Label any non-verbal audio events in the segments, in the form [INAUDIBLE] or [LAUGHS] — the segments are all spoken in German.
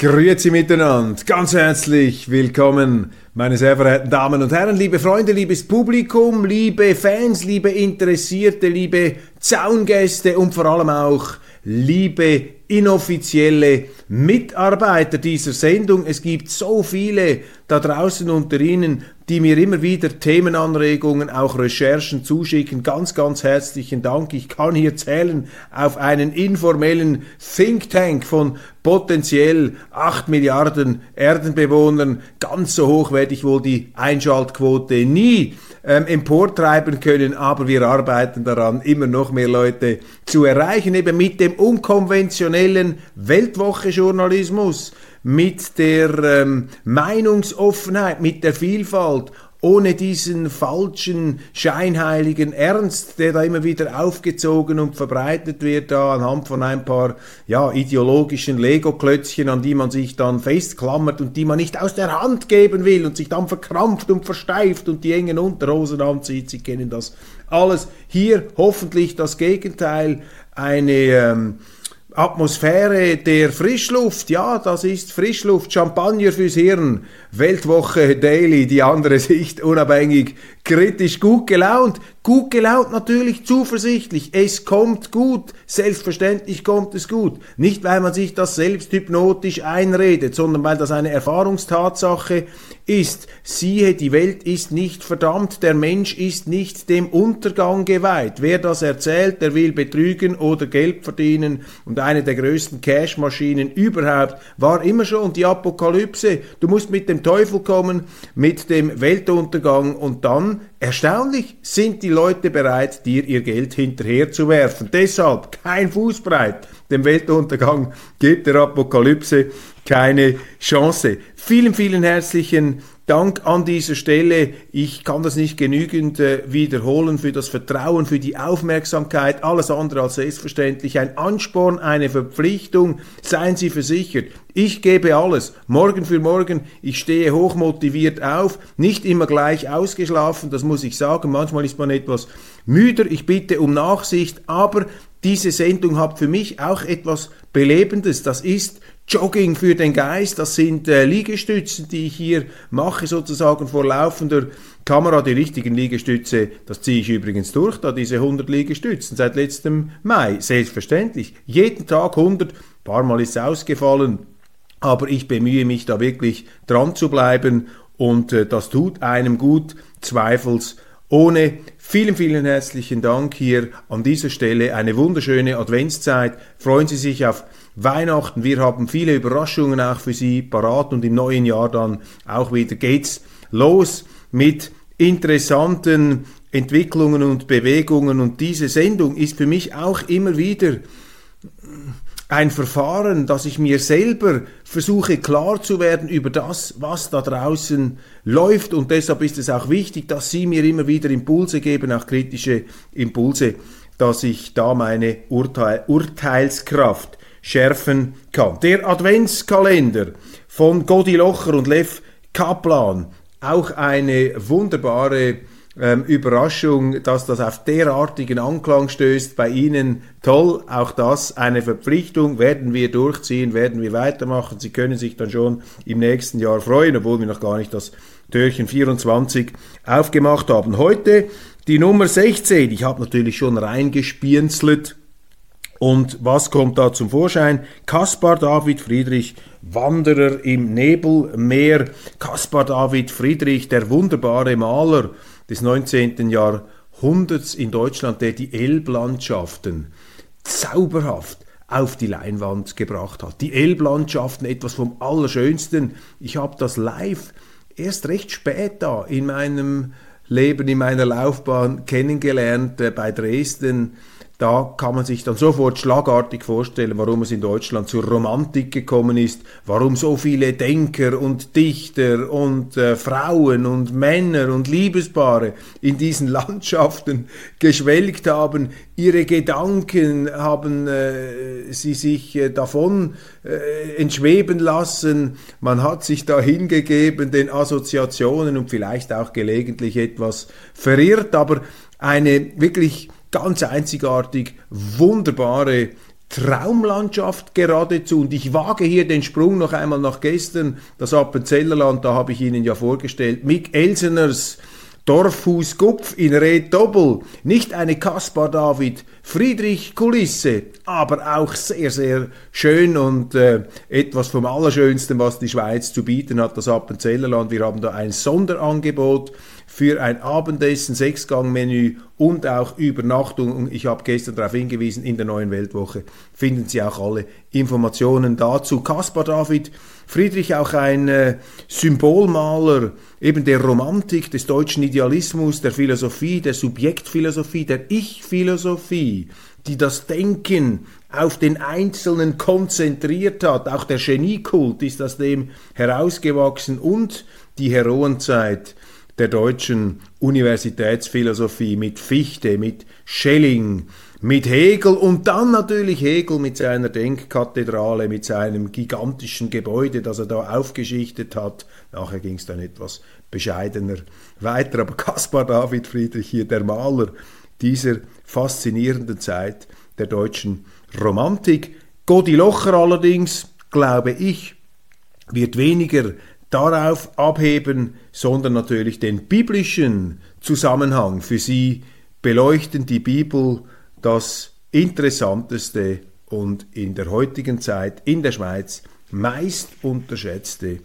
Grüezi miteinander, ganz herzlich willkommen, meine sehr verehrten Damen und Herren, liebe Freunde, liebes Publikum, liebe Fans, liebe Interessierte, liebe Zaungäste und vor allem auch liebe inoffizielle Mitarbeiter dieser Sendung. Es gibt so viele da draußen unter Ihnen, die mir immer wieder Themenanregungen, auch Recherchen zuschicken. Ganz, ganz herzlichen Dank. Ich kann hier zählen auf einen informellen Think Tank von potenziell 8 Milliarden Erdenbewohnern. Ganz so hoch werde ich wohl die Einschaltquote nie ähm, emportreiben können, aber wir arbeiten daran, immer noch mehr Leute zu erreichen, eben mit dem unkonventionellen Weltwoche-Journalismus, mit der ähm, Meinungsoffenheit, mit der Vielfalt ohne diesen falschen, scheinheiligen Ernst, der da immer wieder aufgezogen und verbreitet wird, da anhand von ein paar ja, ideologischen Lego-Klötzchen, an die man sich dann festklammert und die man nicht aus der Hand geben will und sich dann verkrampft und versteift und die engen Unterhosen anzieht. Sie kennen das alles. Hier hoffentlich das Gegenteil, eine ähm, Atmosphäre der Frischluft, ja, das ist Frischluft, Champagner fürs Hirn, Weltwoche Daily, die andere [LAUGHS] Sicht, unabhängig, kritisch, gut gelaunt, gut gelaunt natürlich, zuversichtlich, es kommt gut, selbstverständlich kommt es gut, nicht weil man sich das selbst hypnotisch einredet, sondern weil das eine Erfahrungstatsache ist. Siehe, die Welt ist nicht verdammt, der Mensch ist nicht dem Untergang geweiht. Wer das erzählt, der will betrügen oder Geld verdienen. Und eine der größten Cashmaschinen überhaupt war immer schon die Apokalypse. Du musst mit dem Teufel kommen, mit dem Weltuntergang. Und dann, erstaunlich, sind die Leute bereit, dir ihr Geld hinterherzuwerfen. Deshalb kein Fußbreit. Dem Weltuntergang gibt der Apokalypse keine Chance. Vielen, vielen herzlichen Dank an dieser Stelle. Ich kann das nicht genügend äh, wiederholen für das Vertrauen, für die Aufmerksamkeit. Alles andere als selbstverständlich. Ein Ansporn, eine Verpflichtung. Seien Sie versichert. Ich gebe alles. Morgen für morgen. Ich stehe hochmotiviert auf. Nicht immer gleich ausgeschlafen. Das muss ich sagen. Manchmal ist man etwas müder. Ich bitte um Nachsicht. Aber diese Sendung hat für mich auch etwas Belebendes. Das ist Jogging für den Geist, das sind äh, Liegestützen, die ich hier mache, sozusagen vor laufender Kamera. Die richtigen Liegestütze, das ziehe ich übrigens durch, da diese 100 Liegestützen seit letztem Mai. Selbstverständlich. Jeden Tag 100, ein paar Mal ist es ausgefallen, aber ich bemühe mich da wirklich dran zu bleiben und äh, das tut einem gut, zweifelsohne. Vielen, vielen herzlichen Dank hier an dieser Stelle. Eine wunderschöne Adventszeit. Freuen Sie sich auf Weihnachten. Wir haben viele Überraschungen auch für Sie parat und im neuen Jahr dann auch wieder geht's los mit interessanten Entwicklungen und Bewegungen und diese Sendung ist für mich auch immer wieder ein Verfahren, dass ich mir selber versuche klar zu werden über das, was da draußen läuft und deshalb ist es auch wichtig, dass Sie mir immer wieder Impulse geben, auch kritische Impulse, dass ich da meine Urteil, Urteilskraft schärfen kann. Der Adventskalender von Godi Locher und Lev Kaplan, auch eine wunderbare ähm, Überraschung, dass das auf derartigen Anklang stößt bei Ihnen. Toll, auch das eine Verpflichtung, werden wir durchziehen, werden wir weitermachen. Sie können sich dann schon im nächsten Jahr freuen, obwohl wir noch gar nicht das Türchen 24 aufgemacht haben. Heute die Nummer 16. Ich habe natürlich schon reingespienzelt und was kommt da zum Vorschein? Kaspar David Friedrich, Wanderer im Nebelmeer. Kaspar David Friedrich, der wunderbare Maler des 19. Jahrhunderts in Deutschland, der die Elblandschaften zauberhaft auf die Leinwand gebracht hat. Die Elblandschaften, etwas vom Allerschönsten. Ich habe das live erst recht spät da in meinem Leben, in meiner Laufbahn kennengelernt, äh, bei Dresden da kann man sich dann sofort schlagartig vorstellen, warum es in Deutschland zur Romantik gekommen ist, warum so viele Denker und Dichter und äh, Frauen und Männer und Liebespaare in diesen [LAUGHS] Landschaften geschwelgt haben, ihre Gedanken haben äh, sie sich äh, davon äh, entschweben lassen, man hat sich da hingegeben den Assoziationen und vielleicht auch gelegentlich etwas verirrt, aber eine wirklich ganz einzigartig wunderbare Traumlandschaft geradezu. Und ich wage hier den Sprung noch einmal nach gestern, das Appenzellerland, da habe ich Ihnen ja vorgestellt, Mick Elseners Dorfhus Gupf in Red Doppel. Nicht eine Kaspar David Friedrich Kulisse, aber auch sehr, sehr schön und äh, etwas vom Allerschönsten, was die Schweiz zu bieten hat, das Appenzellerland. Wir haben da ein Sonderangebot für ein Abendessen, Sechsgangmenü und auch Übernachtung. Ich habe gestern darauf hingewiesen, in der neuen Weltwoche finden Sie auch alle Informationen dazu. Kaspar David Friedrich auch ein äh, Symbolmaler eben der Romantik, des deutschen Idealismus, der Philosophie, der Subjektphilosophie, der Ich-Philosophie, die das Denken auf den Einzelnen konzentriert hat. Auch der Geniekult ist aus dem herausgewachsen und die Heroenzeit der deutschen Universitätsphilosophie mit Fichte, mit Schelling, mit Hegel und dann natürlich Hegel mit seiner Denkkathedrale, mit seinem gigantischen Gebäude, das er da aufgeschichtet hat. Nachher ging es dann etwas bescheidener weiter, aber Caspar David Friedrich hier, der Maler dieser faszinierenden Zeit der deutschen Romantik. Godi Locher allerdings, glaube ich, wird weniger darauf abheben, sondern natürlich den biblischen Zusammenhang für sie beleuchten. Die Bibel das interessanteste und in der heutigen Zeit in der Schweiz meist unterschätzte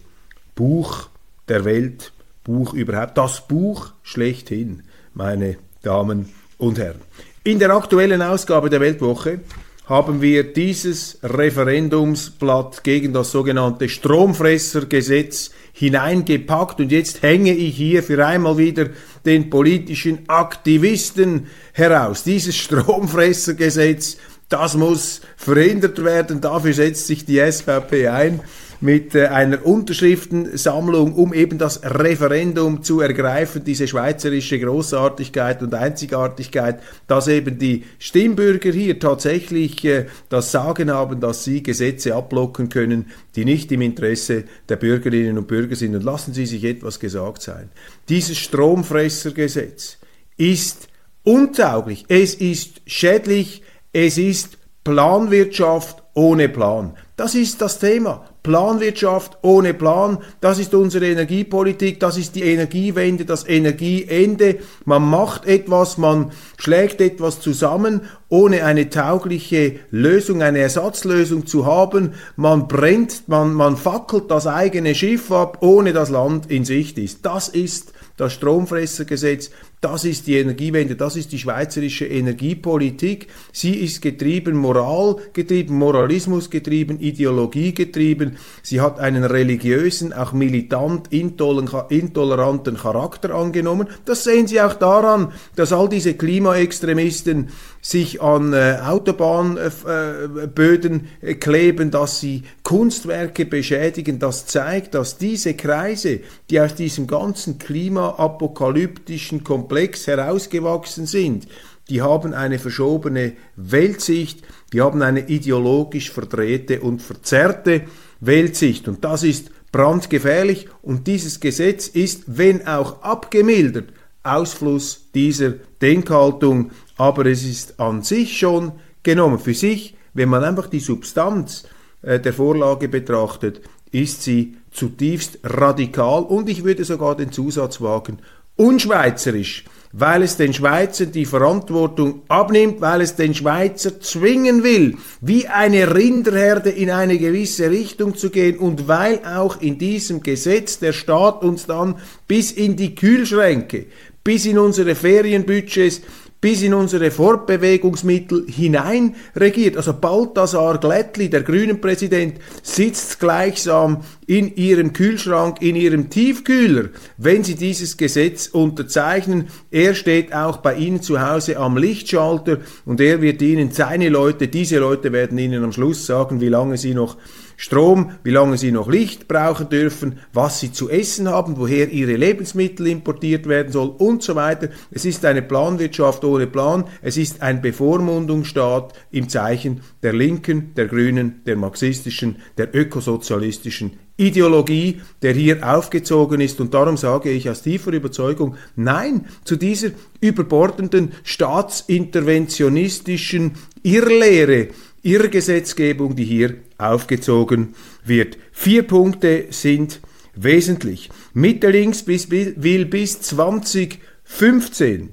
Buch der Welt, Buch überhaupt, das Buch schlechthin, meine Damen und Herren. In der aktuellen Ausgabe der Weltwoche haben wir dieses Referendumsblatt gegen das sogenannte Stromfressergesetz hineingepackt. Und jetzt hänge ich hier für einmal wieder den politischen Aktivisten heraus. Dieses Stromfressergesetz, das muss verhindert werden, dafür setzt sich die SVP ein mit äh, einer Unterschriftensammlung, um eben das Referendum zu ergreifen, diese schweizerische Großartigkeit und Einzigartigkeit, dass eben die Stimmbürger hier tatsächlich äh, das Sagen haben, dass sie Gesetze abblocken können, die nicht im Interesse der Bürgerinnen und Bürger sind. Und lassen Sie sich etwas gesagt sein. Dieses Stromfressergesetz ist untauglich, es ist schädlich, es ist Planwirtschaft ohne Plan. Das ist das Thema. Planwirtschaft ohne Plan, das ist unsere Energiepolitik, das ist die Energiewende, das Energieende. Man macht etwas, man schlägt etwas zusammen, ohne eine taugliche Lösung, eine Ersatzlösung zu haben. Man brennt, man, man fackelt das eigene Schiff ab, ohne das Land in Sicht ist. Das ist das Stromfressergesetz, das ist die Energiewende, das ist die schweizerische Energiepolitik. Sie ist getrieben, Moral getrieben, Moralismus getrieben, Ideologie getrieben. Sie hat einen religiösen, auch militant intoleranten Charakter angenommen. Das sehen Sie auch daran, dass all diese Klimaextremisten sich an äh, Autobahnböden äh, kleben, dass sie Kunstwerke beschädigen. Das zeigt, dass diese Kreise, die aus diesem ganzen klimaapokalyptischen Komplex herausgewachsen sind, die haben eine verschobene Weltsicht, die haben eine ideologisch verdrehte und verzerrte Weltsicht. Und das ist brandgefährlich und dieses Gesetz ist, wenn auch abgemildert, Ausfluss dieser Denkhaltung, aber es ist an sich schon genommen. Für sich, wenn man einfach die Substanz äh, der Vorlage betrachtet, ist sie zutiefst radikal und ich würde sogar den Zusatz wagen, unschweizerisch, weil es den Schweizern die Verantwortung abnimmt, weil es den Schweizer zwingen will, wie eine Rinderherde in eine gewisse Richtung zu gehen und weil auch in diesem Gesetz der Staat uns dann bis in die Kühlschränke, bis in unsere Ferienbudgets, bis in unsere Fortbewegungsmittel hinein regiert. Also Balthasar Glättli, der grünen Präsident, sitzt gleichsam in ihrem Kühlschrank, in ihrem Tiefkühler, wenn sie dieses Gesetz unterzeichnen. Er steht auch bei Ihnen zu Hause am Lichtschalter und er wird Ihnen, seine Leute, diese Leute werden Ihnen am Schluss sagen, wie lange Sie noch Strom, wie lange sie noch Licht brauchen dürfen, was sie zu essen haben, woher ihre Lebensmittel importiert werden soll und so weiter. Es ist eine Planwirtschaft ohne Plan, es ist ein Bevormundungsstaat im Zeichen der Linken, der Grünen, der marxistischen, der ökosozialistischen Ideologie, der hier aufgezogen ist. Und darum sage ich aus tiefer Überzeugung Nein zu dieser überbordenden staatsinterventionistischen Irrlehre, Irrgesetzgebung, die hier aufgezogen wird. Vier Punkte sind wesentlich. Mitte links will bis 2015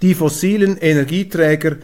die fossilen Energieträger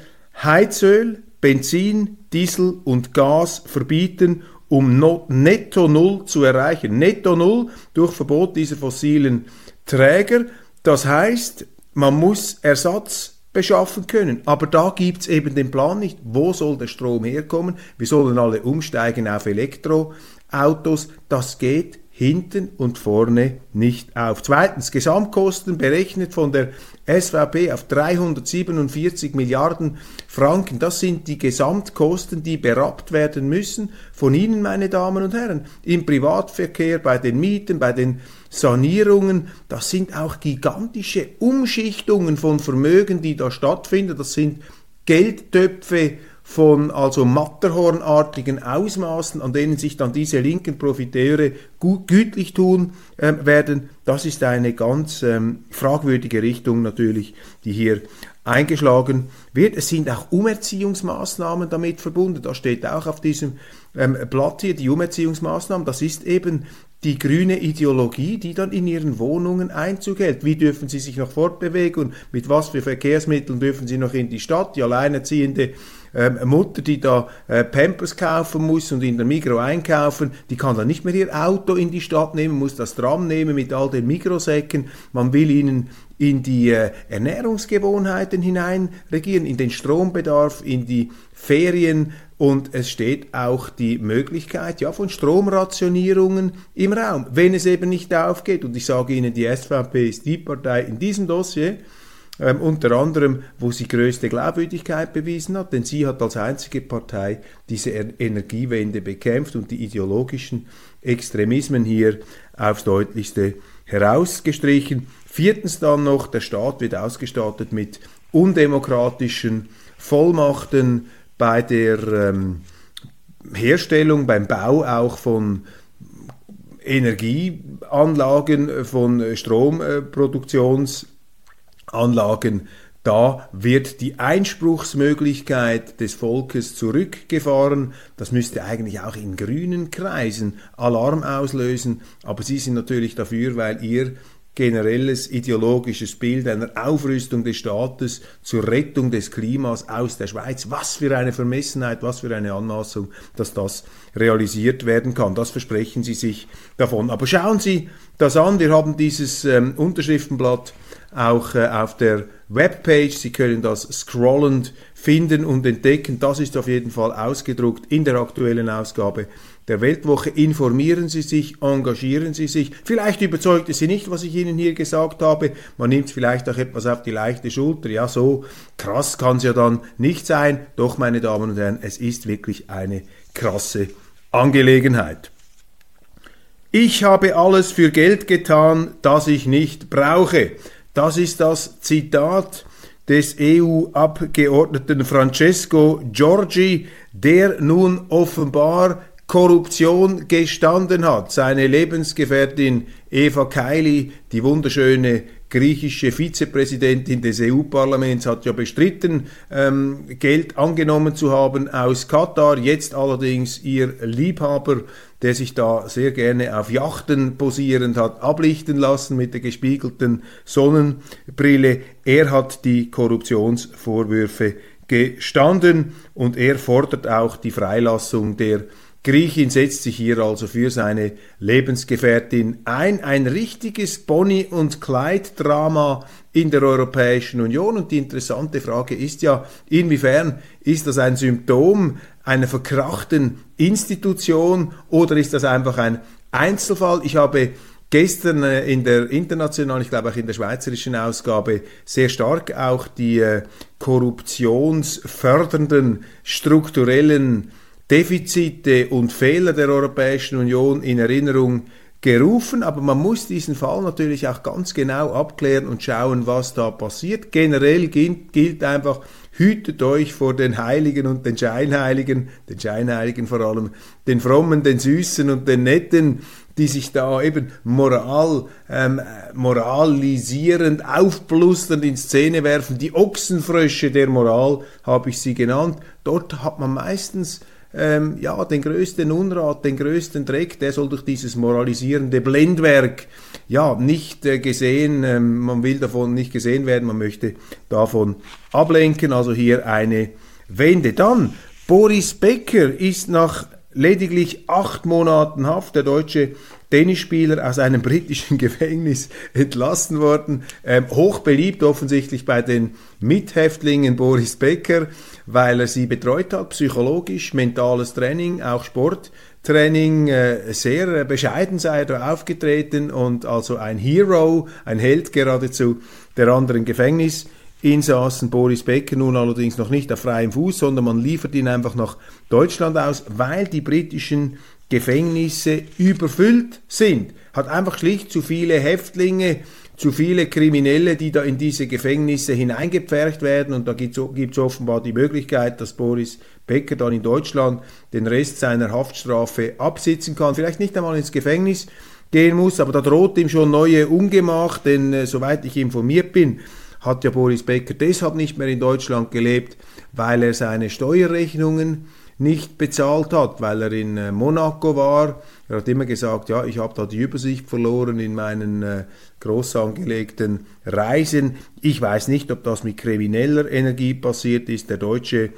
Heizöl, Benzin, Diesel und Gas verbieten, um Netto Null zu erreichen. Netto Null durch Verbot dieser fossilen Träger. Das heißt, man muss Ersatz beschaffen können. Aber da gibt es eben den Plan nicht. Wo soll der Strom herkommen? Wir sollen alle umsteigen auf Elektroautos. Das geht hinten und vorne nicht auf. Zweitens, Gesamtkosten berechnet von der SVP auf 347 Milliarden Franken. Das sind die Gesamtkosten, die berappt werden müssen von Ihnen, meine Damen und Herren, im Privatverkehr, bei den Mieten, bei den Sanierungen, das sind auch gigantische Umschichtungen von Vermögen, die da stattfinden. Das sind Geldtöpfe von also Matterhornartigen Ausmaßen, an denen sich dann diese linken Profiteure gut, gütlich tun äh, werden. Das ist eine ganz ähm, fragwürdige Richtung natürlich, die hier eingeschlagen wird. Es sind auch Umerziehungsmaßnahmen damit verbunden. Da steht auch auf diesem ähm, Blatt hier die Umerziehungsmaßnahmen. Das ist eben die grüne Ideologie, die dann in ihren Wohnungen Einzug hält. Wie dürfen sie sich noch fortbewegen? Mit was für Verkehrsmitteln dürfen sie noch in die Stadt? Die alleinerziehende ähm, Mutter, die da äh, Pampers kaufen muss und in der Migro einkaufen, die kann dann nicht mehr ihr Auto in die Stadt nehmen, muss das Tram nehmen mit all den Mikrosäcken. Man will ihnen in die äh, Ernährungsgewohnheiten hinein regieren, in den Strombedarf, in die Ferien und es steht auch die Möglichkeit ja, von Stromrationierungen im Raum, wenn es eben nicht aufgeht. Und ich sage Ihnen, die SVP ist die Partei in diesem Dossier, ähm, unter anderem, wo sie größte Glaubwürdigkeit bewiesen hat, denn sie hat als einzige Partei diese Energiewende bekämpft und die ideologischen Extremismen hier aufs deutlichste herausgestrichen. Viertens dann noch, der Staat wird ausgestattet mit undemokratischen Vollmachten bei der ähm, Herstellung, beim Bau auch von Energieanlagen, von Stromproduktions Anlagen, da wird die Einspruchsmöglichkeit des Volkes zurückgefahren. Das müsste eigentlich auch in grünen Kreisen Alarm auslösen. Aber Sie sind natürlich dafür, weil Ihr generelles ideologisches Bild einer Aufrüstung des Staates zur Rettung des Klimas aus der Schweiz. Was für eine Vermessenheit, was für eine Anmaßung, dass das realisiert werden kann. Das versprechen Sie sich davon. Aber schauen Sie das an. Wir haben dieses ähm, Unterschriftenblatt auch äh, auf der Webpage. Sie können das scrollend finden und entdecken. Das ist auf jeden Fall ausgedruckt in der aktuellen Ausgabe der Weltwoche. Informieren Sie sich, engagieren Sie sich. Vielleicht überzeugt es Sie nicht, was ich Ihnen hier gesagt habe. Man nimmt vielleicht auch etwas auf die leichte Schulter. Ja, so krass kann es ja dann nicht sein. Doch, meine Damen und Herren, es ist wirklich eine krasse Angelegenheit. Ich habe alles für Geld getan, das ich nicht brauche. Das ist das Zitat des EU-Abgeordneten Francesco Giorgi, der nun offenbar Korruption gestanden hat. Seine Lebensgefährtin Eva Kaili, die wunderschöne griechische Vizepräsidentin des EU-Parlaments, hat ja bestritten, ähm, Geld angenommen zu haben aus Katar. Jetzt allerdings ihr Liebhaber der sich da sehr gerne auf Yachten posierend hat ablichten lassen mit der gespiegelten Sonnenbrille. Er hat die Korruptionsvorwürfe gestanden und er fordert auch die Freilassung der Griechin setzt sich hier also für seine Lebensgefährtin ein. Ein richtiges Bonnie- und Clyde-Drama in der Europäischen Union. Und die interessante Frage ist ja, inwiefern ist das ein Symptom einer verkrachten Institution oder ist das einfach ein Einzelfall? Ich habe gestern äh, in der internationalen, ich glaube auch in der schweizerischen Ausgabe, sehr stark auch die äh, korruptionsfördernden strukturellen Defizite und Fehler der Europäischen Union in Erinnerung gerufen, aber man muss diesen Fall natürlich auch ganz genau abklären und schauen, was da passiert. Generell gilt, gilt einfach, hütet euch vor den Heiligen und den Scheinheiligen, den Scheinheiligen vor allem, den Frommen, den Süßen und den Netten, die sich da eben moral, ähm, moralisierend, aufblusternd in Szene werfen. Die Ochsenfrösche der Moral habe ich sie genannt. Dort hat man meistens ähm, ja, den größten Unrat, den größten Dreck, der soll durch dieses moralisierende Blendwerk ja nicht äh, gesehen, ähm, man will davon nicht gesehen werden, man möchte davon ablenken, also hier eine Wende. Dann, Boris Becker ist nach lediglich acht Monaten Haft, der deutsche Tennisspieler aus einem [LAUGHS] britischen Gefängnis entlassen worden. Ähm, hoch beliebt offensichtlich bei den Mithäftlingen Boris Becker, weil er sie betreut hat, psychologisch, mentales Training, auch Sporttraining. Äh, sehr bescheiden sei er da aufgetreten und also ein Hero, ein Held geradezu der anderen Gefängnis. Insassen Boris Becker nun allerdings noch nicht auf freiem Fuß, sondern man liefert ihn einfach nach Deutschland aus, weil die britischen Gefängnisse überfüllt sind. Hat einfach schlicht zu viele Häftlinge, zu viele Kriminelle, die da in diese Gefängnisse hineingepfercht werden. Und da gibt es offenbar die Möglichkeit, dass Boris Becker dann in Deutschland den Rest seiner Haftstrafe absitzen kann. Vielleicht nicht einmal ins Gefängnis gehen muss, aber da droht ihm schon neue Ungemach, denn äh, soweit ich informiert bin, hat ja Boris Becker deshalb nicht mehr in Deutschland gelebt, weil er seine Steuerrechnungen nicht bezahlt hat, weil er in äh, Monaco war. Er hat immer gesagt, ja, ich habe da die Übersicht verloren in meinen äh, groß angelegten Reisen. Ich weiß nicht, ob das mit krimineller Energie passiert ist. Der deutsche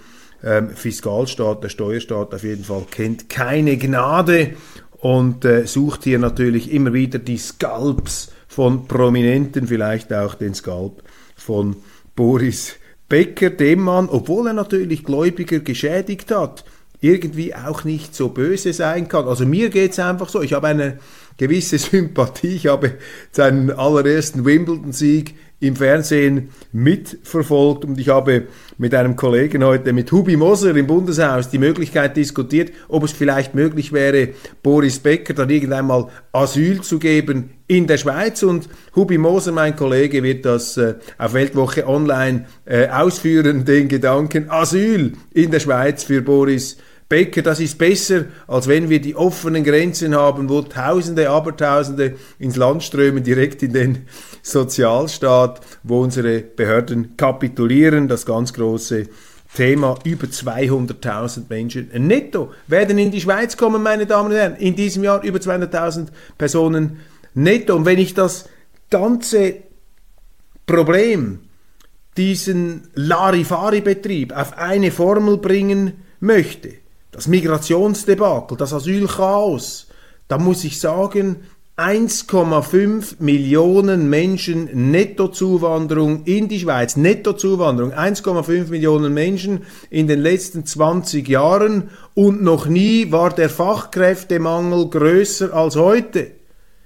ähm, Fiskalstaat, der Steuerstaat auf jeden Fall kennt keine Gnade und äh, sucht hier natürlich immer wieder die Scalps von Prominenten, vielleicht auch den Scalp von Boris Becker, dem Mann, obwohl er natürlich Gläubiger geschädigt hat, irgendwie auch nicht so böse sein kann. Also mir geht's einfach so, ich habe eine gewisse [LAUGHS] Sympathie, ich habe seinen allerersten Wimbledon-Sieg im Fernsehen mitverfolgt. Und ich habe mit einem Kollegen heute, mit Hubi Moser im Bundeshaus, die Möglichkeit diskutiert, ob es vielleicht möglich wäre, Boris Becker dann irgendwann mal Asyl zu geben in der Schweiz. Und Hubi Moser, mein Kollege, wird das äh, auf Weltwoche Online äh, ausführen, den Gedanken Asyl in der Schweiz für Boris Becker, das ist besser, als wenn wir die offenen Grenzen haben, wo Tausende, Abertausende ins Land strömen, direkt in den [LAUGHS] Sozialstaat, wo unsere Behörden kapitulieren. Das ganz große Thema, über 200.000 Menschen netto werden in die Schweiz kommen, meine Damen und Herren. In diesem Jahr über 200.000 Personen netto. Und wenn ich das ganze Problem, diesen Larifari-Betrieb auf eine Formel bringen möchte, das Migrationsdebakel, das Asylchaos, da muss ich sagen, 1,5 Millionen Menschen Nettozuwanderung in die Schweiz, Nettozuwanderung, 1,5 Millionen Menschen in den letzten 20 Jahren. Und noch nie war der Fachkräftemangel größer als heute.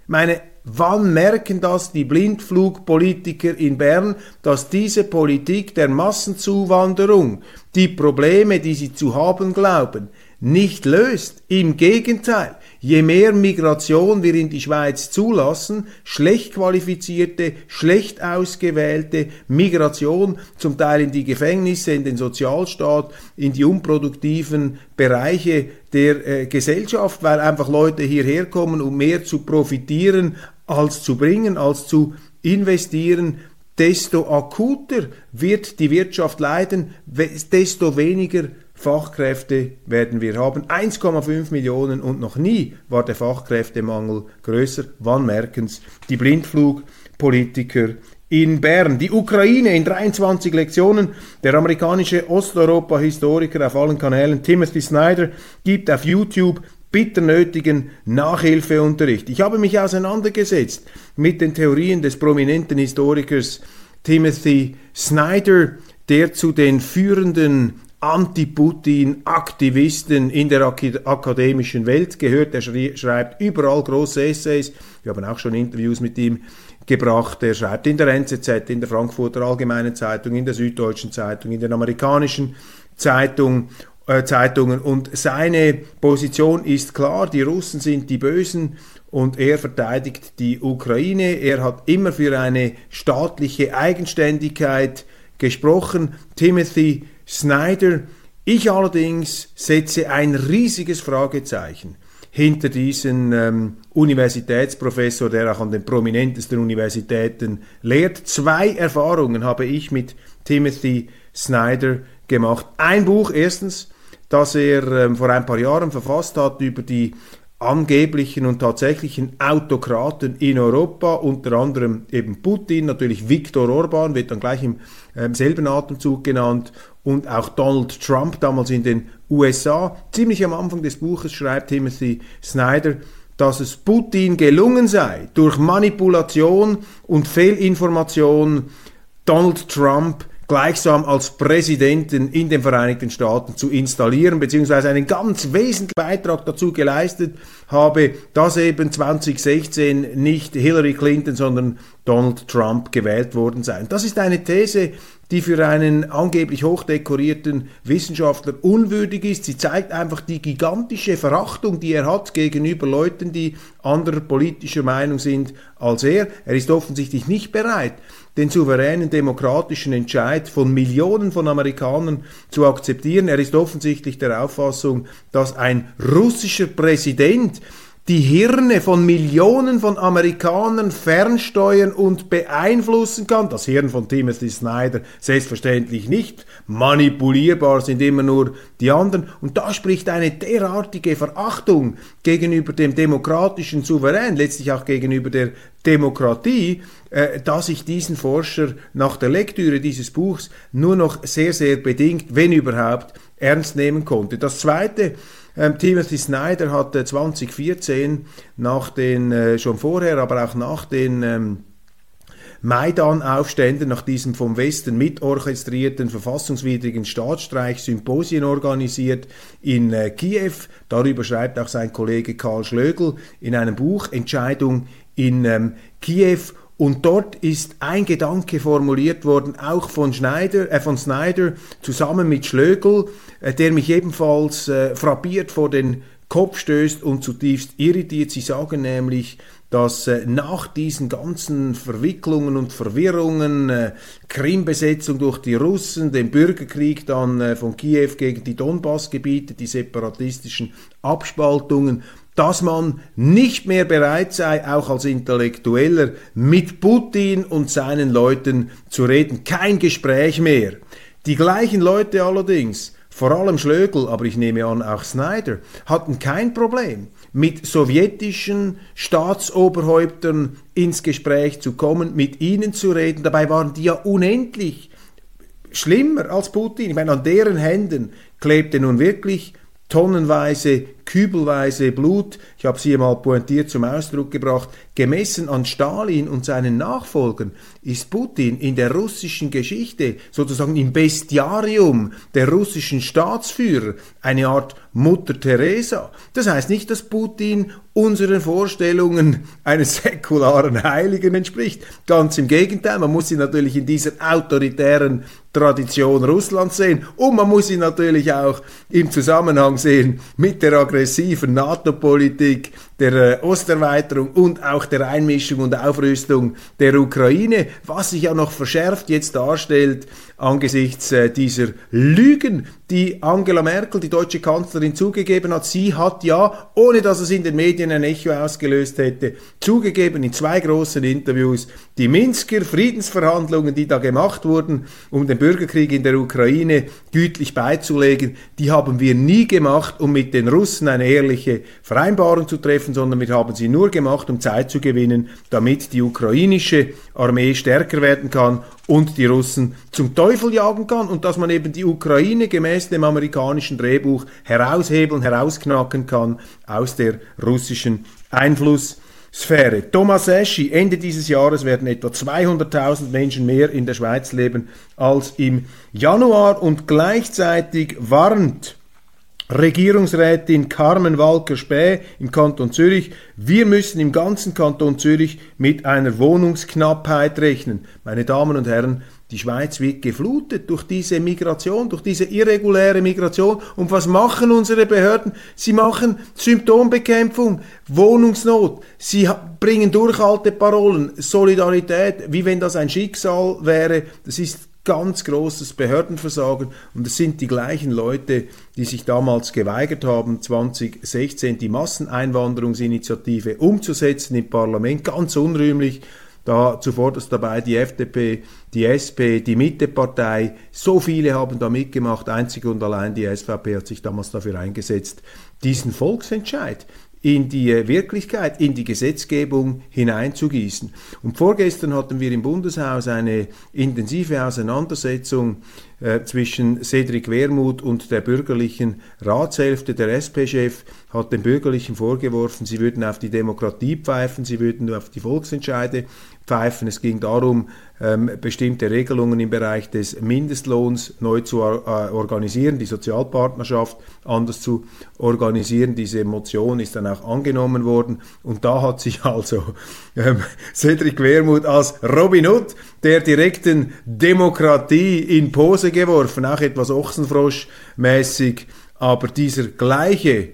Meine Wann merken das die Blindflugpolitiker in Bern, dass diese Politik der Massenzuwanderung die Probleme, die sie zu haben glauben, nicht löst? Im Gegenteil, Je mehr Migration wir in die Schweiz zulassen, schlecht qualifizierte, schlecht ausgewählte Migration, zum Teil in die Gefängnisse, in den Sozialstaat, in die unproduktiven Bereiche der äh, Gesellschaft, weil einfach Leute hierher kommen, um mehr zu profitieren, als zu bringen, als zu investieren, desto akuter wird die Wirtschaft leiden, desto weniger Fachkräfte werden wir haben. 1,5 Millionen und noch nie war der Fachkräftemangel größer. Wann merken es die Blindflugpolitiker in Bern? Die Ukraine in 23 Lektionen. Der amerikanische Osteuropa-Historiker auf allen Kanälen Timothy Snyder gibt auf YouTube bitter nötigen Nachhilfeunterricht. Ich habe mich auseinandergesetzt mit den Theorien des prominenten Historikers Timothy Snyder, der zu den führenden Anti-Putin-Aktivisten in der akademischen Welt gehört. Er schreibt überall große Essays. Wir haben auch schon Interviews mit ihm gebracht. Er schreibt in der NZZ, in der Frankfurter Allgemeinen Zeitung, in der Süddeutschen Zeitung, in den amerikanischen Zeitung, äh, Zeitungen. Und seine Position ist klar, die Russen sind die Bösen und er verteidigt die Ukraine. Er hat immer für eine staatliche Eigenständigkeit gesprochen. Timothy Snyder. Ich allerdings setze ein riesiges Fragezeichen hinter diesen ähm, Universitätsprofessor, der auch an den prominentesten Universitäten lehrt. Zwei Erfahrungen habe ich mit Timothy Snyder gemacht. Ein Buch erstens, das er ähm, vor ein paar Jahren verfasst hat über die angeblichen und tatsächlichen Autokraten in Europa, unter anderem eben Putin, natürlich Viktor Orban, wird dann gleich im ähm, selben Atemzug genannt, und auch Donald Trump damals in den USA. Ziemlich am Anfang des Buches schreibt Timothy Snyder, dass es Putin gelungen sei, durch Manipulation und Fehlinformation Donald Trump gleichsam als Präsidenten in den Vereinigten Staaten zu installieren, beziehungsweise einen ganz wesentlichen Beitrag dazu geleistet habe, dass eben 2016 nicht Hillary Clinton, sondern Donald Trump gewählt worden sei. Das ist eine These, die für einen angeblich hochdekorierten Wissenschaftler unwürdig ist. Sie zeigt einfach die gigantische Verachtung, die er hat gegenüber Leuten, die anderer politischer Meinung sind als er. Er ist offensichtlich nicht bereit, den souveränen demokratischen Entscheid von Millionen von Amerikanern zu akzeptieren. Er ist offensichtlich der Auffassung, dass ein russischer Präsident die Hirne von Millionen von Amerikanern fernsteuern und beeinflussen kann. Das Hirn von Timothy Snyder selbstverständlich nicht. Manipulierbar sind immer nur die anderen. Und da spricht eine derartige Verachtung gegenüber dem demokratischen Souverän, letztlich auch gegenüber der Demokratie, äh, dass ich diesen Forscher nach der Lektüre dieses Buchs nur noch sehr, sehr bedingt, wenn überhaupt, ernst nehmen konnte. Das Zweite, ähm, Timothy Snyder hat 2014 nach den, äh, schon vorher, aber auch nach den ähm, Maidan-Aufständen, nach diesem vom Westen mitorchestrierten verfassungswidrigen Staatsstreich Symposien organisiert in äh, Kiew. Darüber schreibt auch sein Kollege Karl Schlögel in einem Buch Entscheidung in ähm, Kiew und dort ist ein Gedanke formuliert worden, auch von Schneider, äh, von Snyder zusammen mit Schlögel, äh, der mich ebenfalls äh, frappiert vor den Kopf stößt und zutiefst irritiert. Sie sagen nämlich, dass äh, nach diesen ganzen Verwicklungen und Verwirrungen, äh, Krimbesetzung durch die Russen, dem Bürgerkrieg dann äh, von Kiew gegen die Donbassgebiete, die separatistischen Abspaltungen, dass man nicht mehr bereit sei, auch als Intellektueller mit Putin und seinen Leuten zu reden. Kein Gespräch mehr. Die gleichen Leute allerdings, vor allem Schlögel, aber ich nehme an auch Snyder, hatten kein Problem, mit sowjetischen Staatsoberhäuptern ins Gespräch zu kommen, mit ihnen zu reden. Dabei waren die ja unendlich schlimmer als Putin. Ich meine, an deren Händen klebte nun wirklich tonnenweise, kübelweise Blut, ich habe sie mal pointiert zum Ausdruck gebracht, gemessen an Stalin und seinen Nachfolgern, ist Putin in der russischen Geschichte, sozusagen im Bestiarium der russischen Staatsführer, eine Art Mutter Teresa. Das heißt nicht, dass Putin unseren Vorstellungen eines säkularen Heiligen entspricht. Ganz im Gegenteil, man muss ihn natürlich in dieser autoritären Tradition Russlands sehen. Und man muss ihn natürlich auch im Zusammenhang sehen mit der aggressiven NATO-Politik, der äh, Osterweiterung und auch der Einmischung und Aufrüstung der Ukraine, was sich ja noch verschärft jetzt darstellt angesichts äh, dieser Lügen, die Angela Merkel, die deutsche Kanzlerin, zugegeben hat. Sie hat ja, ohne dass es in den Medien ein Echo ausgelöst hätte, zugegeben in zwei großen Interviews, Die Minsker Friedensverhandlungen, die da gemacht wurden, um den Bürgerkrieg in der Ukraine gütlich beizulegen, die haben wir nie gemacht, um mit den Russen eine ehrliche Vereinbarung zu treffen, sondern wir haben sie nur gemacht, um Zeit zu gewinnen, damit die ukrainische Armee stärker werden kann und die Russen zum Teufel jagen kann und dass man eben die Ukraine gemäß dem amerikanischen Drehbuch heraushebeln, herausknacken kann aus der russischen Einfluss. Sphäre. Thomas Eschi, Ende dieses Jahres werden etwa 200.000 Menschen mehr in der Schweiz leben als im Januar und gleichzeitig warnt Regierungsrätin Carmen Walker-Späh im Kanton Zürich, wir müssen im ganzen Kanton Zürich mit einer Wohnungsknappheit rechnen. Meine Damen und Herren, die Schweiz wird geflutet durch diese Migration, durch diese irreguläre Migration. Und was machen unsere Behörden? Sie machen Symptombekämpfung, Wohnungsnot. Sie bringen Durchhalteparolen, Solidarität, wie wenn das ein Schicksal wäre. Das ist ganz großes Behördenversagen und es sind die gleichen Leute, die sich damals geweigert haben, 2016 die Masseneinwanderungsinitiative umzusetzen im Parlament, ganz unrühmlich da zuvorderst dabei die FDP, die SP, die Mittepartei. So viele haben da mitgemacht. Einzig und allein die SVP hat sich damals dafür eingesetzt, diesen Volksentscheid in die Wirklichkeit, in die Gesetzgebung hineinzugießen. Und vorgestern hatten wir im Bundeshaus eine intensive Auseinandersetzung äh, zwischen Cedric Wermuth und der bürgerlichen Ratshälfte. Der SP-Chef hat den Bürgerlichen vorgeworfen, sie würden auf die Demokratie pfeifen, sie würden auf die Volksentscheide pfeifen. Es ging darum, ähm, bestimmte Regelungen im Bereich des Mindestlohns neu zu äh, organisieren, die Sozialpartnerschaft anders zu organisieren. Diese Motion ist dann auch angenommen worden und da hat sich [LAUGHS] also ähm, Cedric Wermuth als Robin Hood der direkten Demokratie in Pose geworfen, auch etwas Ochsenfrosch-mäßig, aber dieser gleiche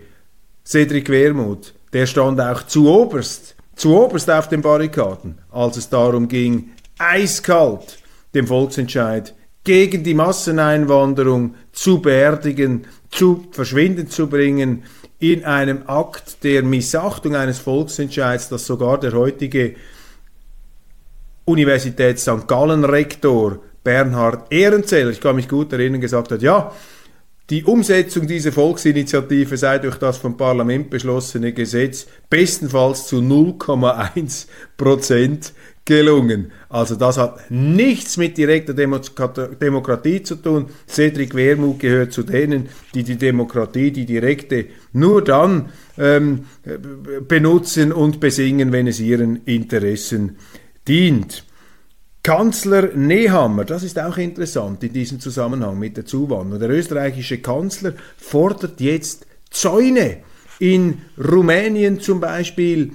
Cedric Wermuth, der stand auch zu zu oberst auf den Barrikaden, als es darum ging, eiskalt den Volksentscheid gegen die Masseneinwanderung zu beerdigen, zu verschwinden zu bringen, in einem Akt der Missachtung eines Volksentscheids, das sogar der heutige Universität St. Gallen Rektor Bernhard Ehrenzeller, ich kann mich gut erinnern, gesagt hat, ja, die Umsetzung dieser Volksinitiative sei durch das vom Parlament beschlossene Gesetz bestenfalls zu 0,1 Prozent gelungen. Also das hat nichts mit direkter Demokratie zu tun. Cedric Wermuth gehört zu denen, die die Demokratie, die direkte, nur dann ähm, benutzen und besingen, wenn es ihren Interessen dient. Kanzler Nehammer, das ist auch interessant in diesem Zusammenhang mit der Zuwanderung. Der österreichische Kanzler fordert jetzt Zäune in Rumänien zum Beispiel,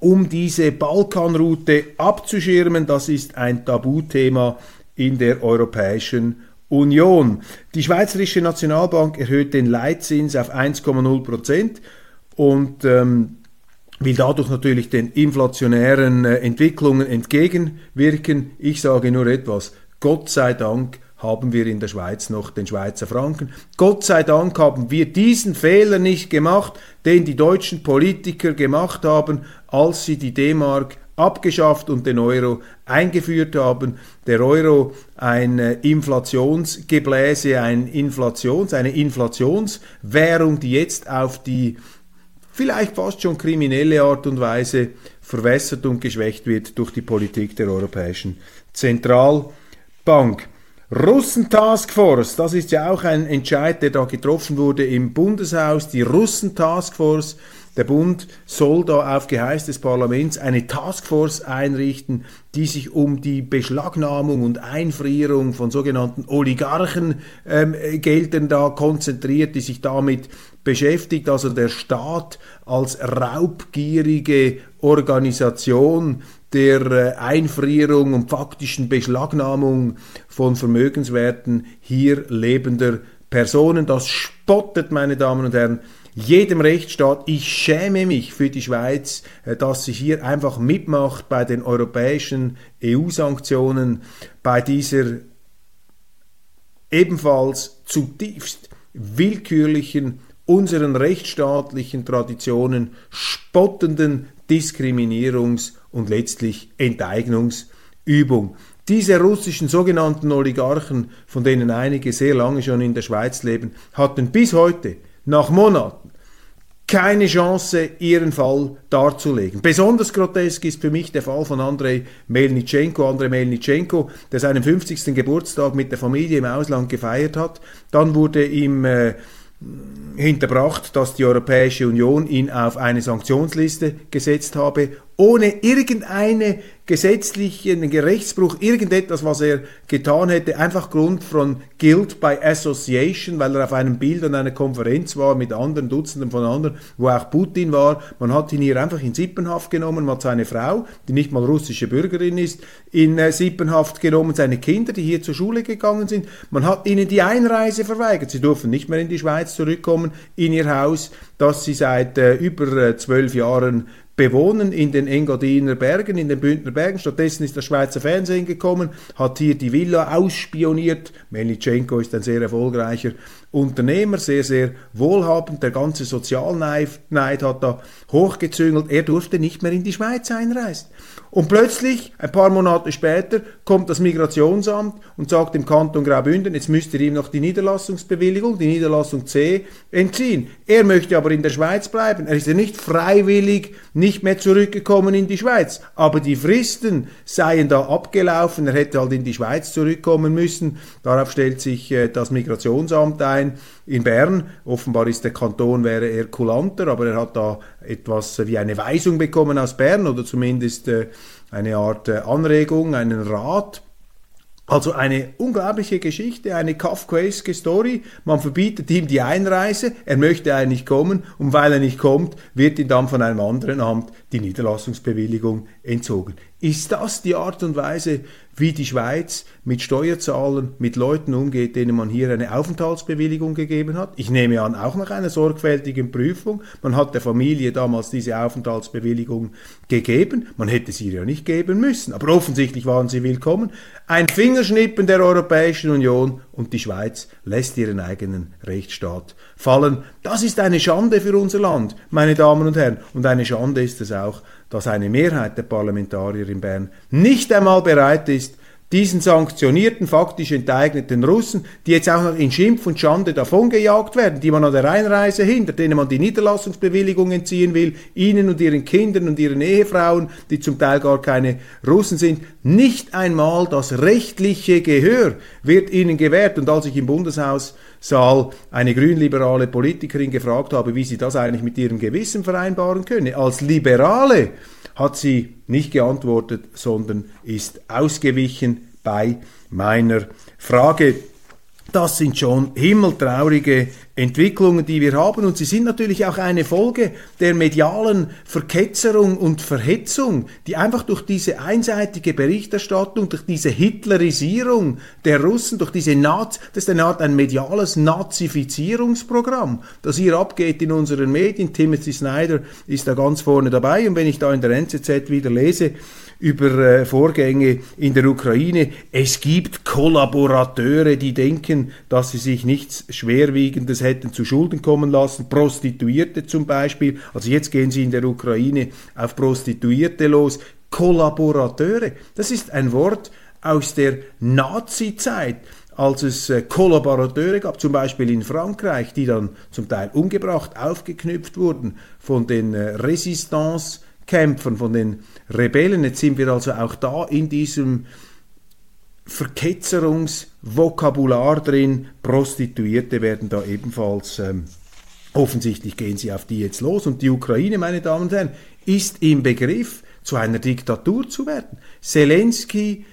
um diese Balkanroute abzuschirmen. Das ist ein Tabuthema in der Europäischen Union. Die Schweizerische Nationalbank erhöht den Leitzins auf 1,0 Prozent und ähm, will dadurch natürlich den inflationären äh, Entwicklungen entgegenwirken. Ich sage nur etwas, Gott sei Dank haben wir in der Schweiz noch den Schweizer Franken. Gott sei Dank haben wir diesen Fehler nicht gemacht, den die deutschen Politiker gemacht haben, als sie die D-Mark abgeschafft und den Euro eingeführt haben. Der Euro ein äh, Inflationsgebläse, ein Inflations, eine Inflationswährung, die jetzt auf die vielleicht fast schon kriminelle Art und Weise verwässert und geschwächt wird durch die Politik der Europäischen Zentralbank. Russen Taskforce, das ist ja auch ein Entscheid, der da getroffen wurde im Bundeshaus. Die Russen Taskforce der Bund soll da auf Geheiß des Parlaments eine Taskforce einrichten, die sich um die Beschlagnahmung und Einfrierung von sogenannten Oligarchengeldern ähm, da konzentriert, die sich damit beschäftigt, also der Staat als raubgierige Organisation der äh, Einfrierung und faktischen Beschlagnahmung von Vermögenswerten hier lebender Personen. Das spottet, meine Damen und Herren, jedem Rechtsstaat. Ich schäme mich für die Schweiz, äh, dass sie hier einfach mitmacht bei den europäischen EU-Sanktionen, bei dieser ebenfalls zutiefst willkürlichen, unseren rechtsstaatlichen Traditionen spottenden Diskriminierungs- und letztlich Enteignungsübung. Diese russischen sogenannten Oligarchen, von denen einige sehr lange schon in der Schweiz leben, hatten bis heute, nach Monaten, keine Chance, ihren Fall darzulegen. Besonders grotesk ist für mich der Fall von Andrei Melnitschenko. Andrei Melnitschenko, der seinen 50. Geburtstag mit der Familie im Ausland gefeiert hat. Dann wurde ihm äh, hinterbracht, dass die Europäische Union ihn auf eine Sanktionsliste gesetzt habe, ohne irgendeine gesetzlichen Rechtsbruch, irgendetwas, was er getan hätte, einfach Grund von Guilt by Association, weil er auf einem Bild an einer Konferenz war mit anderen Dutzenden von anderen, wo auch Putin war. Man hat ihn hier einfach in Sippenhaft genommen, man hat seine Frau, die nicht mal russische Bürgerin ist, in äh, Sippenhaft genommen, seine Kinder, die hier zur Schule gegangen sind. Man hat ihnen die Einreise verweigert. Sie durften nicht mehr in die Schweiz zurückkommen, in ihr Haus, das sie seit äh, über äh, zwölf Jahren bewohnen in den Engadiner Bergen, in den Bündner Bergen. Stattdessen ist das Schweizer Fernsehen gekommen, hat hier die Villa ausspioniert. Melnitschenko ist ein sehr erfolgreicher Unternehmer, sehr, sehr wohlhabend. Der ganze Sozialneid hat da hochgezüngelt. Er durfte nicht mehr in die Schweiz einreisen. Und plötzlich, ein paar Monate später, kommt das Migrationsamt und sagt dem Kanton Graubünden, jetzt müsst ihr ihm noch die Niederlassungsbewilligung, die Niederlassung C, entziehen. Er möchte aber in der Schweiz bleiben. Er ist ja nicht freiwillig nicht mehr zurückgekommen in die Schweiz. Aber die Fristen seien da abgelaufen. Er hätte halt in die Schweiz zurückkommen müssen. Darauf stellt sich äh, das Migrationsamt ein in Bern. Offenbar ist der Kanton wäre eher kulanter, aber er hat da etwas wie eine Weisung bekommen aus Bern oder zumindest äh, eine Art äh, Anregung, einen Rat. Also eine unglaubliche Geschichte, eine Kafkaeske Story. Man verbietet ihm die Einreise, er möchte eigentlich kommen und weil er nicht kommt, wird ihm dann von einem anderen Amt die Niederlassungsbewilligung entzogen. Ist das die Art und Weise, wie die Schweiz mit Steuerzahlen, mit Leuten umgeht, denen man hier eine Aufenthaltsbewilligung gegeben hat? Ich nehme an, auch nach einer sorgfältigen Prüfung. Man hat der Familie damals diese Aufenthaltsbewilligung gegeben. Man hätte sie ja nicht geben müssen, aber offensichtlich waren sie willkommen. Ein Fingerschnippen der Europäischen Union und die Schweiz lässt ihren eigenen Rechtsstaat fallen. Das ist eine Schande für unser Land, meine Damen und Herren. Und eine Schande ist es auch, dass eine Mehrheit der Parlamentarier in Bern nicht einmal bereit ist, diesen sanktionierten, faktisch enteigneten Russen, die jetzt auch noch in Schimpf und Schande davongejagt werden, die man an der Einreise hindert, denen man die Niederlassungsbewilligung entziehen will, ihnen und ihren Kindern und ihren Ehefrauen, die zum Teil gar keine Russen sind, nicht einmal das rechtliche Gehör wird ihnen gewährt. Und als ich im Bundeshaussaal eine grünliberale Politikerin gefragt habe, wie sie das eigentlich mit ihrem Gewissen vereinbaren könne, als Liberale, hat sie nicht geantwortet, sondern ist ausgewichen bei meiner Frage. Das sind schon himmeltraurige Entwicklungen, die wir haben. Und sie sind natürlich auch eine Folge der medialen Verketzerung und Verhetzung, die einfach durch diese einseitige Berichterstattung, durch diese Hitlerisierung der Russen, durch diese Naz, das ist eine Art ein mediales Nazifizierungsprogramm, das hier abgeht in unseren Medien. Timothy Snyder ist da ganz vorne dabei. Und wenn ich da in der NZZ wieder lese, über äh, Vorgänge in der Ukraine. Es gibt Kollaborateure, die denken, dass sie sich nichts Schwerwiegendes hätten zu Schulden kommen lassen. Prostituierte zum Beispiel. Also jetzt gehen sie in der Ukraine auf Prostituierte los. Kollaborateure. Das ist ein Wort aus der Nazi-Zeit als es äh, Kollaborateure gab, zum Beispiel in Frankreich, die dann zum Teil umgebracht, aufgeknüpft wurden von den äh, Resistance Kämpfern, von den Rebellen. Jetzt sind wir also auch da in diesem Verketzerungsvokabular drin. Prostituierte werden da ebenfalls, ähm, offensichtlich gehen sie auf die jetzt los. Und die Ukraine, meine Damen und Herren, ist im Begriff, zu einer Diktatur zu werden. Zelensky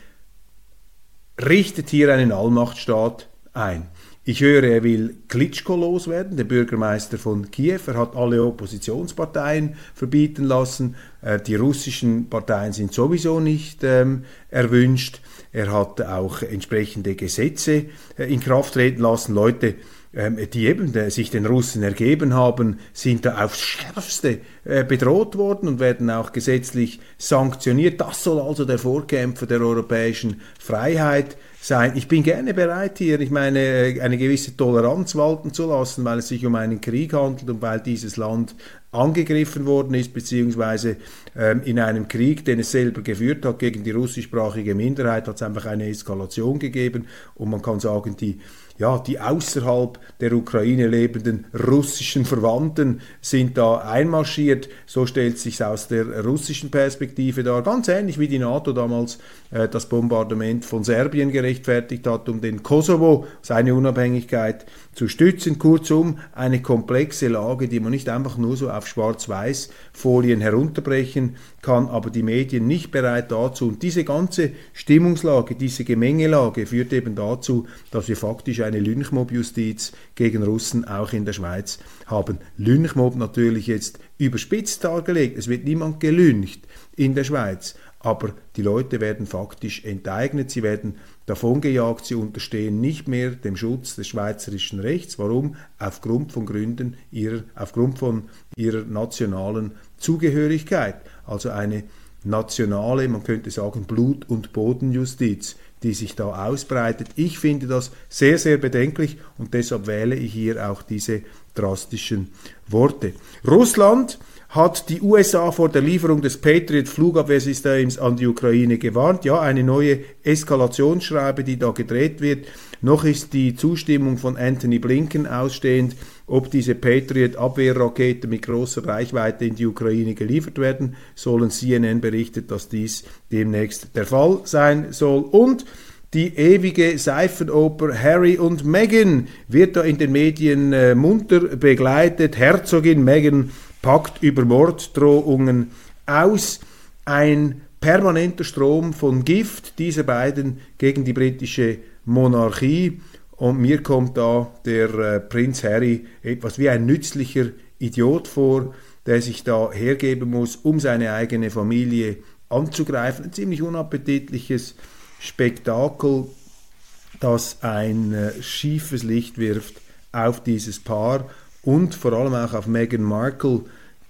richtet hier einen Allmachtstaat ein. Ich höre, er will Klitschko loswerden, der Bürgermeister von Kiew. Er hat alle Oppositionsparteien verbieten lassen. Äh, die russischen Parteien sind sowieso nicht ähm, erwünscht. Er hat auch entsprechende Gesetze äh, in Kraft treten lassen. Leute, ähm, die eben äh, sich den Russen ergeben haben, sind da aufs Schärfste bedroht worden und werden auch gesetzlich sanktioniert. Das soll also der Vorkämpfer der europäischen Freiheit sein. Ich bin gerne bereit hier, ich meine, äh, eine gewisse Toleranz walten zu lassen, weil es sich um einen Krieg handelt und weil dieses Land angegriffen worden ist, beziehungsweise ähm, in einem Krieg, den es selber geführt hat gegen die russischsprachige Minderheit, hat es einfach eine Eskalation gegeben und man kann sagen, die ja, die außerhalb der Ukraine lebenden russischen Verwandten sind da einmarschiert. So stellt sich aus der russischen Perspektive dar, ganz ähnlich wie die NATO damals äh, das Bombardement von Serbien gerechtfertigt hat, um den Kosovo, seine Unabhängigkeit zu stützen. Kurzum, eine komplexe Lage, die man nicht einfach nur so auf Schwarz-Weiß-Folien herunterbrechen kann, aber die Medien nicht bereit dazu. Und diese ganze Stimmungslage, diese Gemengelage führt eben dazu, dass wir faktisch eine Lynchmob-Justiz gegen Russen auch in der Schweiz haben. Lynchmob natürlich jetzt überspitzt dargelegt. Es wird niemand gelyncht in der Schweiz aber die Leute werden faktisch enteignet, sie werden davongejagt, sie unterstehen nicht mehr dem Schutz des schweizerischen Rechts. Warum? Aufgrund von Gründen ihrer, aufgrund von ihrer nationalen Zugehörigkeit. Also eine nationale, man könnte sagen, Blut- und Bodenjustiz, die sich da ausbreitet. Ich finde das sehr, sehr bedenklich und deshalb wähle ich hier auch diese drastischen Worte. Russland hat die USA vor der Lieferung des Patriot-Flugabwehrsystems an die Ukraine gewarnt. Ja, eine neue Eskalationsschreibe, die da gedreht wird. Noch ist die Zustimmung von Anthony Blinken ausstehend, ob diese Patriot-Abwehrraketen mit großer Reichweite in die Ukraine geliefert werden sollen. CNN berichtet, dass dies demnächst der Fall sein soll. Und die ewige Seifenoper Harry und Meghan wird da in den Medien äh, munter begleitet. Herzogin Meghan packt über Morddrohungen aus. Ein permanenter Strom von Gift dieser beiden gegen die britische Monarchie. Und mir kommt da der äh, Prinz Harry etwas wie ein nützlicher Idiot vor, der sich da hergeben muss, um seine eigene Familie anzugreifen. Ein ziemlich unappetitliches Spektakel, das ein äh, schiefes Licht wirft auf dieses Paar und vor allem auch auf Meghan Markle,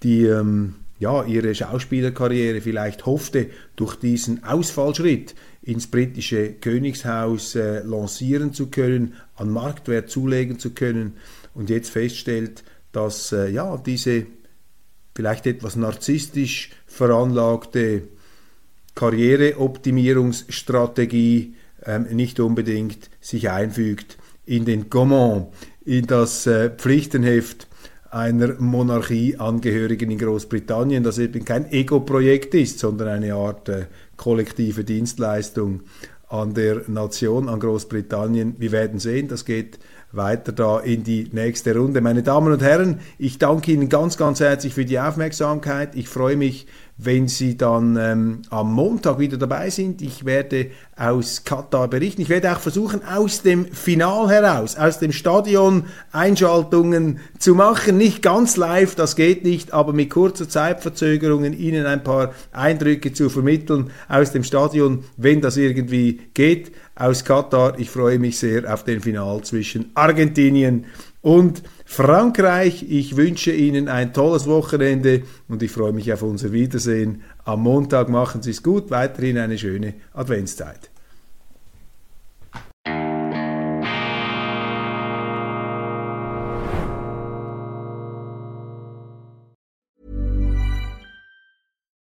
die ähm, ja, ihre Schauspielerkarriere vielleicht hoffte, durch diesen Ausfallschritt ins britische Königshaus äh, lancieren zu können, an Marktwert zulegen zu können und jetzt feststellt, dass äh, ja, diese vielleicht etwas narzisstisch veranlagte Karriereoptimierungsstrategie ähm, nicht unbedingt sich einfügt in den Gaumont in das äh, Pflichtenheft einer Monarchieangehörigen in Großbritannien, das eben kein Ego-Projekt ist, sondern eine Art äh, kollektive Dienstleistung an der Nation, an Großbritannien. Wir werden sehen, das geht weiter da in die nächste Runde. Meine Damen und Herren, ich danke Ihnen ganz, ganz herzlich für die Aufmerksamkeit. Ich freue mich, wenn Sie dann ähm, am Montag wieder dabei sind. Ich werde aus Katar berichten. Ich werde auch versuchen, aus dem Final heraus, aus dem Stadion Einschaltungen zu machen. Nicht ganz live, das geht nicht, aber mit kurzer Zeitverzögerungen Ihnen ein paar Eindrücke zu vermitteln aus dem Stadion, wenn das irgendwie geht, aus Katar. Ich freue mich sehr auf den Final zwischen Argentinien und Frankreich. Ich wünsche Ihnen ein tolles Wochenende und ich freue mich auf unser Wiedersehen am Montag. Machen Sie es gut, weiterhin eine schöne Adventszeit.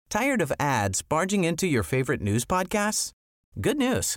Tired of ads barging into your favorite news podcasts? Good news.